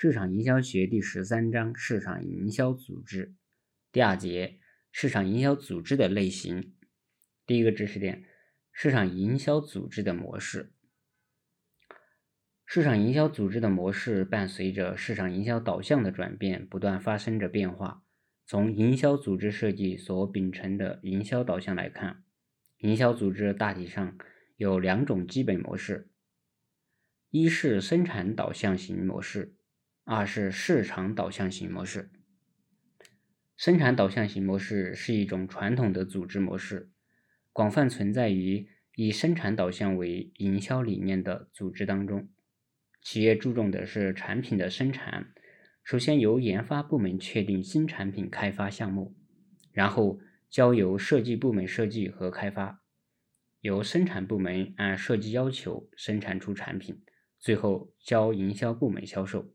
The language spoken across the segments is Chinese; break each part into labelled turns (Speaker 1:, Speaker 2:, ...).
Speaker 1: 市场营销学第十三章市场营销组织第二节市场营销组织的类型。第一个知识点：市场营销组织的模式。市场营销组织的模式伴随着市场营销导向的转变，不断发生着变化。从营销组织设计所秉承的营销导向来看，营销组织大体上有两种基本模式：一是生产导向型模式，二是市场导向型模式。生产导向型模式是一种传统的组织模式，广泛存在于以生产导向为营销理念的组织当中。企业注重的是产品的生产，首先由研发部门确定新产品开发项目，然后交由设计部门设计和开发，由生产部门按设计要求生产出产品，最后交营销部门销售。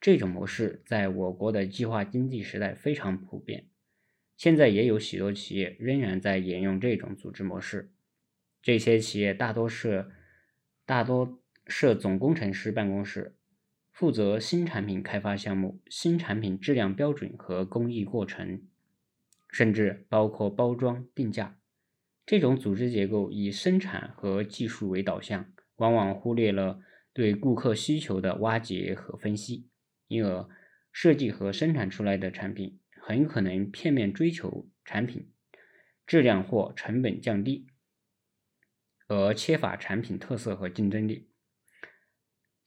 Speaker 1: 这种模式在我国的计划经济时代非常普遍，现在也有许多企业仍然在沿用这种组织模式。这些企业大多是大多。设总工程师办公室，负责新产品开发项目、新产品质量标准和工艺过程，甚至包括包装、定价。这种组织结构以生产和技术为导向，往往忽略了对顾客需求的挖掘和分析，因而设计和生产出来的产品很可能片面追求产品质量或成本降低，而缺乏产品特色和竞争力。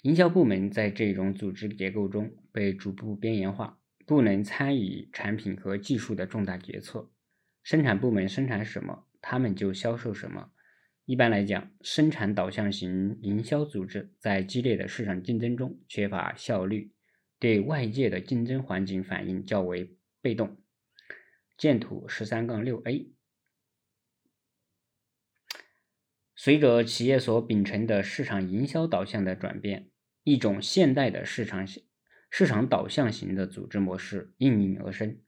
Speaker 1: 营销部门在这种组织结构中被逐步边缘化，不能参与产品和技术的重大决策。生产部门生产什么，他们就销售什么。一般来讲，生产导向型营销组织在激烈的市场竞争中缺乏效率，对外界的竞争环境反应较为被动。见图十三杠六 A。随着企业所秉承的市场营销导向的转变，一种现代的市场市场导向型的组织模式应运而生。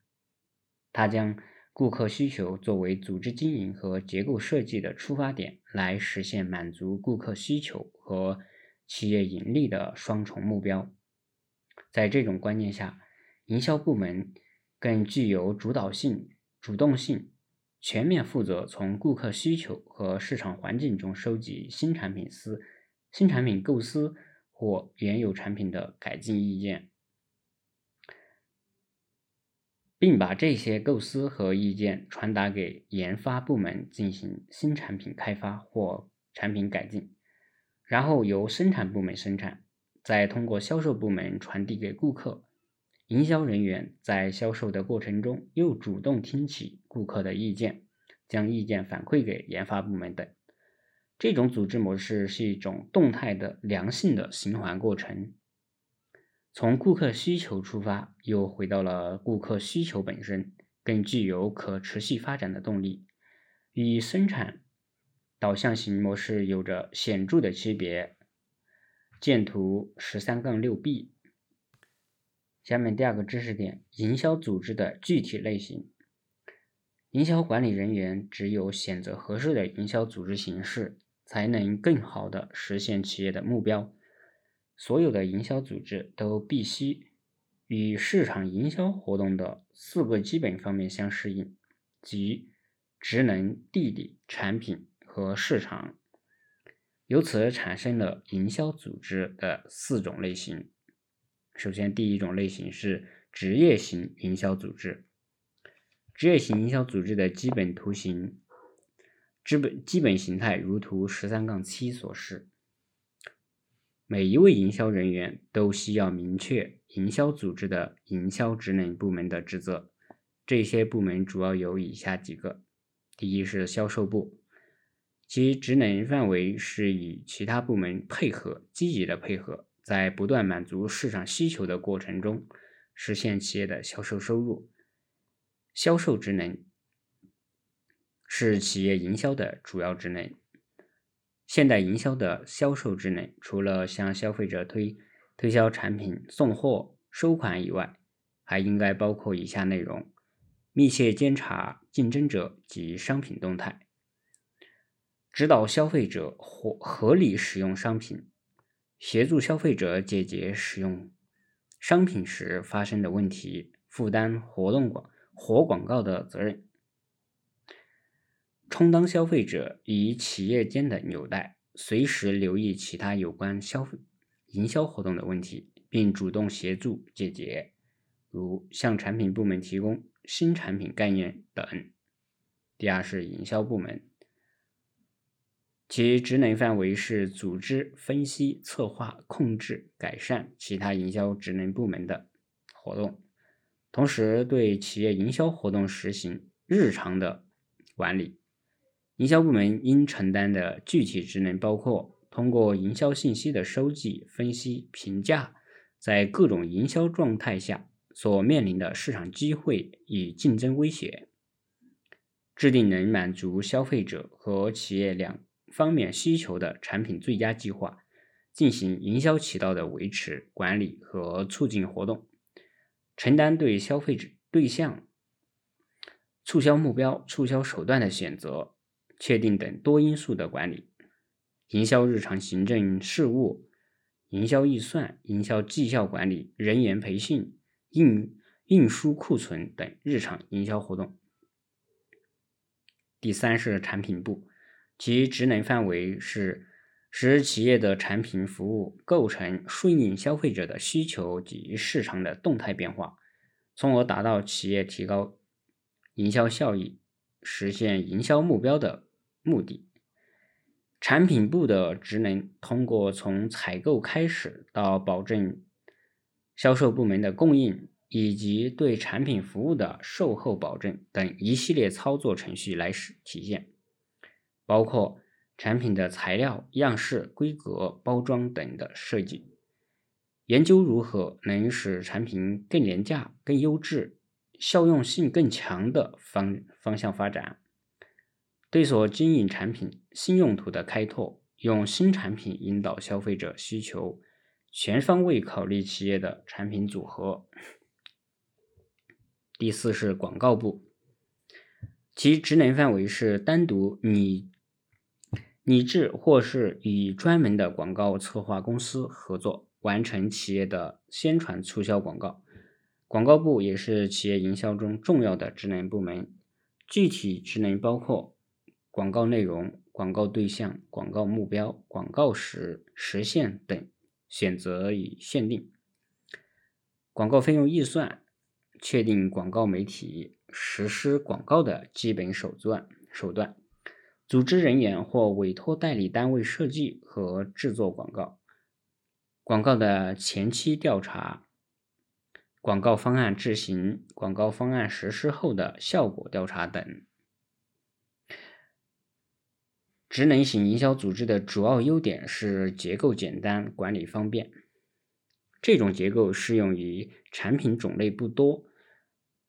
Speaker 1: 它将顾客需求作为组织经营和结构设计的出发点，来实现满足顾客需求和企业盈利的双重目标。在这种观念下，营销部门更具有主导性、主动性。全面负责从顾客需求和市场环境中收集新产品思、新产品构思或原有产品的改进意见，并把这些构思和意见传达给研发部门进行新产品开发或产品改进，然后由生产部门生产，再通过销售部门传递给顾客。营销人员在销售的过程中又主动听取顾客的意见，将意见反馈给研发部门等。这种组织模式是一种动态的、良性的循环过程，从顾客需求出发，又回到了顾客需求本身，更具有可持续发展的动力，与生产导向型模式有着显著的区别。见图十三杠六 B。下面第二个知识点：营销组织的具体类型。营销管理人员只有选择合适的营销组织形式，才能更好的实现企业的目标。所有的营销组织都必须与市场营销活动的四个基本方面相适应，即职能、地理、产品和市场。由此产生了营销组织的四种类型。首先，第一种类型是职业型营销组织。职业型营销组织的基本图形、基本基本形态如图十三杠七所示。每一位营销人员都需要明确营销组织的营销职能部门的职责。这些部门主要有以下几个：第一是销售部，其职能范围是与其他部门配合，积极的配合。在不断满足市场需求的过程中，实现企业的销售收入。销售职能是企业营销的主要职能。现代营销的销售职能，除了向消费者推推销产品、送货、收款以外，还应该包括以下内容：密切监察竞争者及商品动态，指导消费者合合理使用商品。协助消费者解决使用商品时发生的问题，负担活动广活广告的责任，充当消费者与企业间的纽带，随时留意其他有关消费营销活动的问题，并主动协助解决，如向产品部门提供新产品概念等。第二是营销部门。其职能范围是组织、分析、策划、控制、改善其他营销职能部门的活动，同时对企业营销活动实行日常的管理。营销部门应承担的具体职能包括：通过营销信息的收集、分析、评价，在各种营销状态下所面临的市场机会与竞争威胁，制定能满足消费者和企业两。方面需求的产品最佳计划，进行营销渠道的维持、管理和促进活动，承担对消费者对象、促销目标、促销手段的选择、确定等多因素的管理，营销日常行政事务、营销预算、营销绩效管理、人员培训、运运输库存等日常营销活动。第三是产品部。其职能范围是使企业的产品服务构成顺应消费者的需求及市场的动态变化，从而达到企业提高营销效益、实现营销目标的目的。产品部的职能通过从采购开始到保证销售部门的供应，以及对产品服务的售后保证等一系列操作程序来实体现。包括产品的材料、样式、规格、包装等的设计，研究如何能使产品更廉价、更优质、效用性更强的方方向发展。对所经营产品新用途的开拓，用新产品引导消费者需求，全方位考虑企业的产品组合。第四是广告部，其职能范围是单独拟。拟制或是与专门的广告策划公司合作，完成企业的宣传促销广告。广告部也是企业营销中重要的职能部门，具体职能包括广告内容、广告对象、广告目标、广告时时限等选择与限定，广告费用预算，确定广告媒体实施广告的基本手段手段。组织人员或委托代理单位设计和制作广告，广告的前期调查，广告方案制行，广告方案实施后的效果调查等。职能型营销组织的主要优点是结构简单，管理方便。这种结构适用于产品种类不多，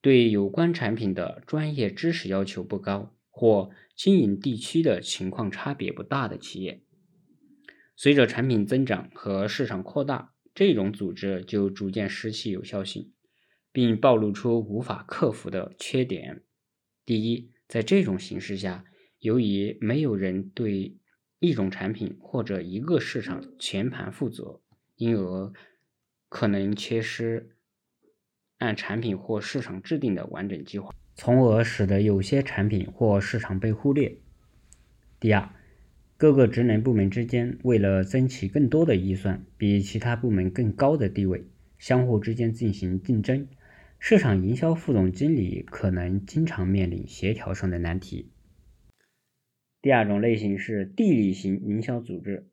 Speaker 1: 对有关产品的专业知识要求不高。或经营地区的情况差别不大的企业，随着产品增长和市场扩大，这种组织就逐渐失去有效性，并暴露出无法克服的缺点。第一，在这种形势下，由于没有人对一种产品或者一个市场全盘负责，因而可能缺失按产品或市场制定的完整计划。从而使得有些产品或市场被忽略。第二，各个职能部门之间为了争取更多的预算，比其他部门更高的地位，相互之间进行竞争，市场营销副总经理可能经常面临协调上的难题。第二种类型是地理型营销组织，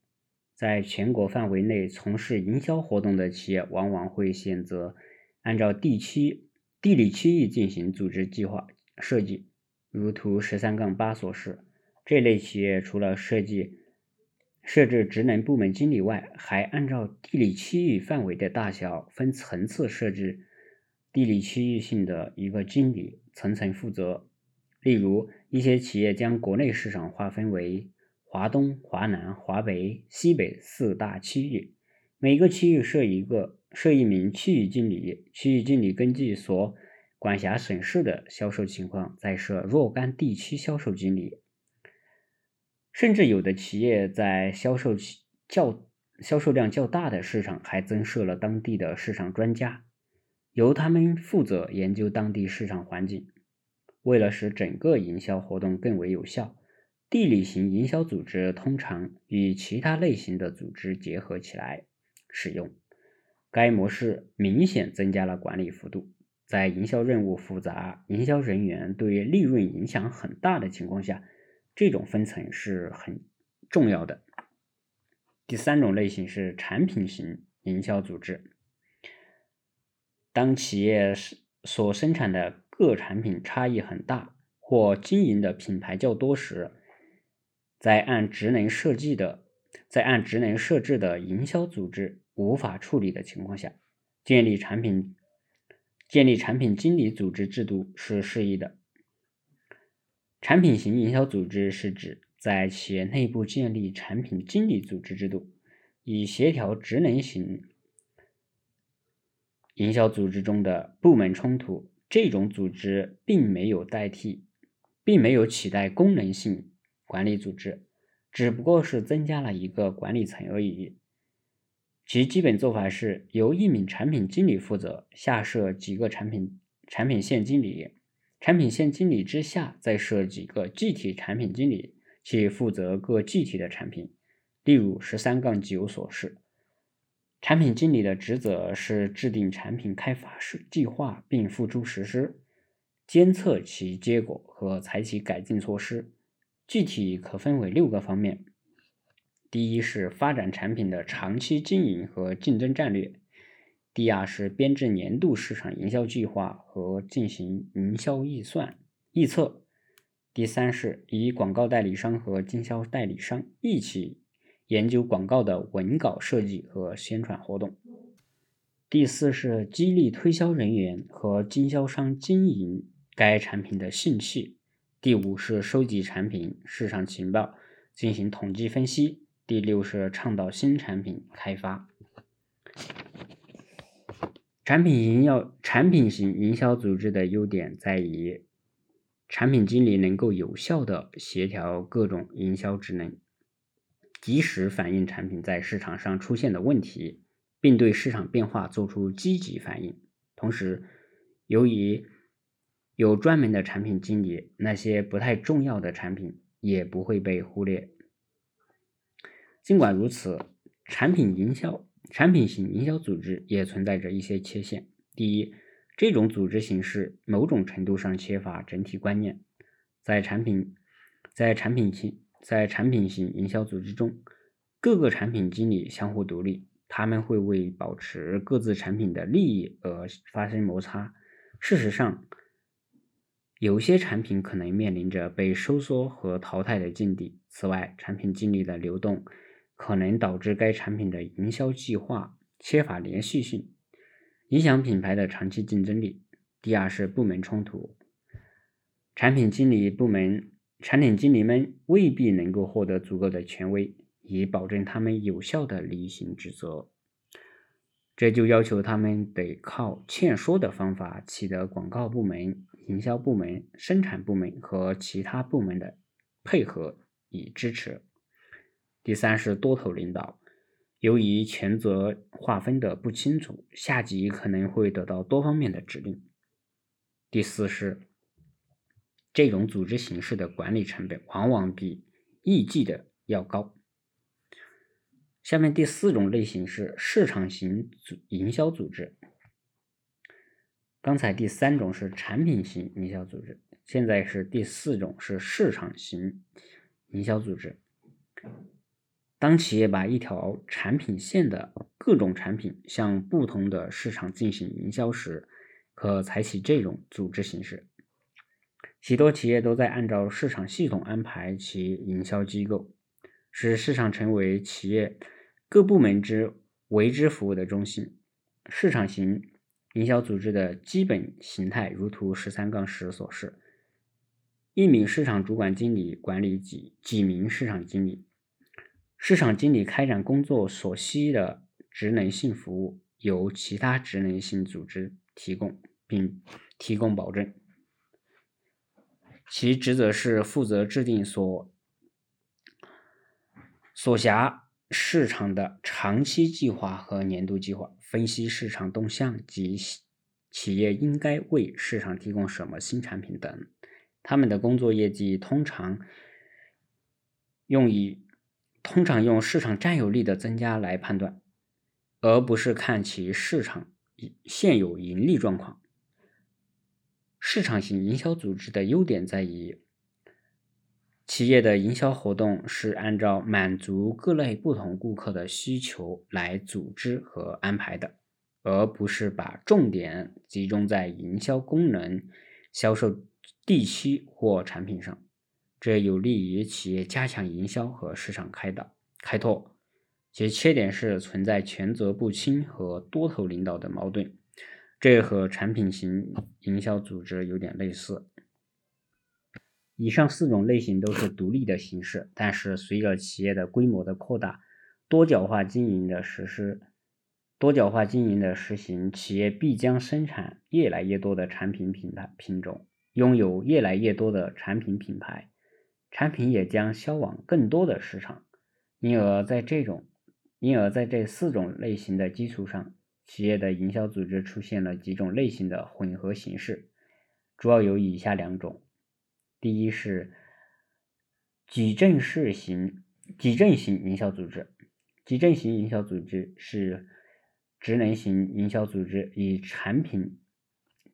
Speaker 1: 在全国范围内从事营销活动的企业，往往会选择按照地区。地理区域进行组织计划设计，如图十三杠八所示。这类企业除了设计设置职能部门经理外，还按照地理区域范围的大小分层次设置地理区域性的一个经理，层层负责。例如，一些企业将国内市场划分为华东、华南、华北、西北四大区域，每个区域设一个。设一名区域经理，区域经理根据所管辖省市的销售情况，再设若干地区销售经理。甚至有的企业在销售较销售量较大的市场还增设了当地的市场专家，由他们负责研究当地市场环境。为了使整个营销活动更为有效，地理型营销组织通常与其他类型的组织结合起来使用。该模式明显增加了管理幅度。在营销任务复杂、营销人员对利润影响很大的情况下，这种分层是很重要的。第三种类型是产品型营销组织。当企业所生产的各产品差异很大，或经营的品牌较多时，在按职能设计的、在按职能设置的营销组织无法处理的情况下，建立产品。建立产品经理组织制度是适宜的。产品型营销组织是指在企业内部建立产品经理组织制度，以协调职能型营销组织中的部门冲突。这种组织并没有代替，并没有取代功能性管理组织，只不过是增加了一个管理层而已。其基本做法是由一名产品经理负责，下设几个产品产品线经理，产品线经理之下再设几个具体产品经理，去负责各具体的产品。例如十三杠九所示，产品经理的职责是制定产品开发是计划并付诸实施，监测其结果和采取改进措施。具体可分为六个方面。第一是发展产品的长期经营和竞争战略，第二是编制年度市场营销计划和进行营销预算预测，第三是与广告代理商和经销代理商一起研究广告的文稿设计和宣传活动，第四是激励推销人员和经销商经营该产品的兴趣，第五是收集产品市场情报进行统计分析。第六是倡导新产品开发。产品营销产品型营销组织的优点在于，产品经理能够有效的协调各种营销职能，及时反映产品在市场上出现的问题，并对市场变化做出积极反应。同时，由于有专门的产品经理，那些不太重要的产品也不会被忽略。尽管如此，产品营销、产品型营销组织也存在着一些缺陷。第一，这种组织形式某种程度上缺乏整体观念。在产品、在产品型、在产品型营销组织中，各个产品经理相互独立，他们会为保持各自产品的利益而发生摩擦。事实上，有些产品可能面临着被收缩和淘汰的境地。此外，产品经理的流动。可能导致该产品的营销计划缺乏连续性，影响品牌的长期竞争力。第二是部门冲突，产品经理部门产品经理们未必能够获得足够的权威，以保证他们有效的履行职责。这就要求他们得靠劝说的方法取得广告部门、营销部门、生产部门和其他部门的配合与支持。第三是多头领导，由于权责划分的不清楚，下级可能会得到多方面的指令。第四是这种组织形式的管理成本往往比预计的要高。下面第四种类型是市场型组营销组织。刚才第三种是产品型营销组织，现在是第四种是市场型营销组织。当企业把一条产品线的各种产品向不同的市场进行营销时，可采取这种组织形式。许多企业都在按照市场系统安排其营销机构，使市场成为企业各部门之为之服务的中心。市场型营销组织的基本形态如图十三杠十所示：一名市场主管经理管理几几名市场经理。市场经理开展工作所需的职能性服务由其他职能性组织提供，并提供保证。其职责是负责制定所所辖市场的长期计划和年度计划，分析市场动向及企业应该为市场提供什么新产品等。他们的工作业绩通常用以通常用市场占有率的增加来判断，而不是看其市场现有盈利状况。市场型营销组织的优点在于，企业的营销活动是按照满足各类不同顾客的需求来组织和安排的，而不是把重点集中在营销功能、销售地区或产品上。这有利于企业加强营销和市场开导开拓。其缺点是存在权责不清和多头领导的矛盾。这和产品型营销组织有点类似。以上四种类型都是独立的形式，但是随着企业的规模的扩大，多角化经营的实施，多角化经营的实行，企业必将生产越来越多的产品品牌品种，拥有越来越多的产品品牌，产品也将销往更多的市场。因而，在这种，因而在这四种类型的基础上。企业的营销组织出现了几种类型的混合形式，主要有以下两种：第一是矩阵式型矩阵型营销组织。矩阵型营销组织是职能型营销组织与产品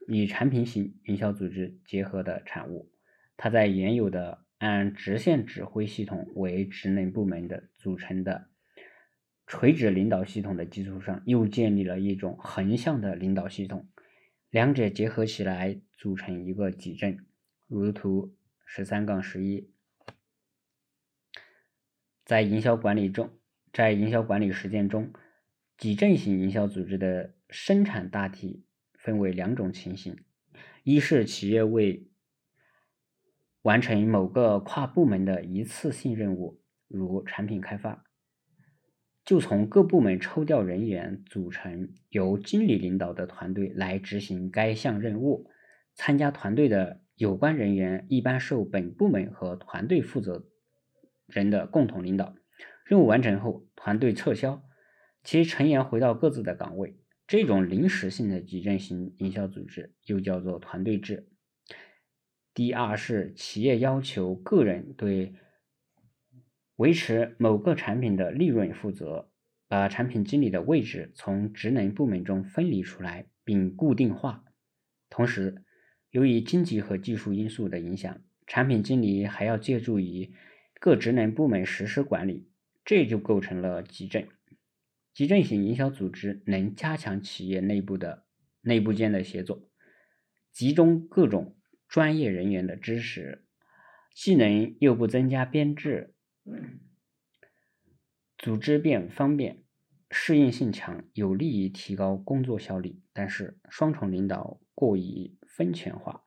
Speaker 1: 与产品型营销组织结合的产物。它在原有的按直线指挥系统为职能部门的组成的。垂直领导系统的基础上，又建立了一种横向的领导系统，两者结合起来组成一个矩阵。如图十三杠十一。在营销管理中，在营销管理实践中，矩阵型营销组织的生产大体分为两种情形：一是企业为完成某个跨部门的一次性任务，如产品开发。就从各部门抽调人员，组成由经理领导的团队来执行该项任务。参加团队的有关人员一般受本部门和团队负责人的共同领导。任务完成后，团队撤销，其成员回到各自的岗位。这种临时性的矩阵型营销组织又叫做团队制。第二是企业要求个人对。维持某个产品的利润负责，把产品经理的位置从职能部门中分离出来并固定化。同时，由于经济和技术因素的影响，产品经理还要借助于各职能部门实施管理，这就构成了集镇。集镇型营销组织能加强企业内部的内部间的协作，集中各种专业人员的知识，技能又不增加编制。组织变方便，适应性强，有利于提高工作效率。但是，双重领导过于分权化，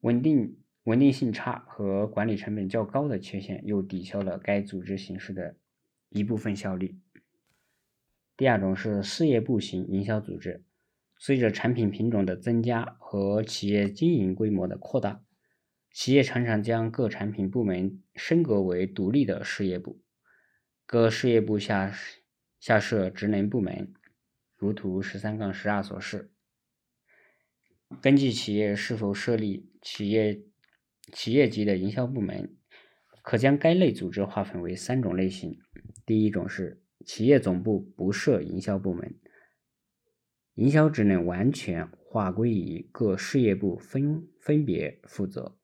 Speaker 1: 稳定稳定性差和管理成本较高的缺陷，又抵消了该组织形式的一部分效率。第二种是事业部型营销组织，随着产品品种的增加和企业经营规模的扩大。企业常常将各产品部门升格为独立的事业部，各事业部下下设职能部门，如图十三杠十二所示。根据企业是否设立企业企业级的营销部门，可将该类组织划分为三种类型。第一种是企业总部不设营销部门，营销职能完全划归于各事业部分分别负责。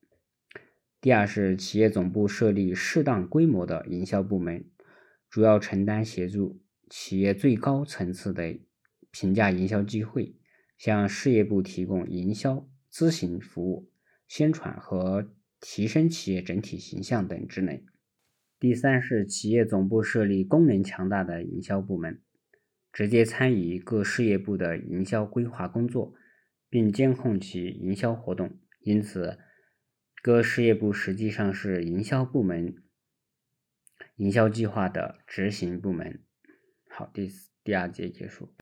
Speaker 1: 第二是企业总部设立适当规模的营销部门，主要承担协助企业最高层次的评价营销机会，向事业部提供营销咨询服务、宣传和提升企业整体形象等职能。第三是企业总部设立功能强大的营销部门，直接参与各事业部的营销规划工作，并监控其营销活动，因此。各事业部实际上是营销部门、营销计划的执行部门。好，第四第二节结束。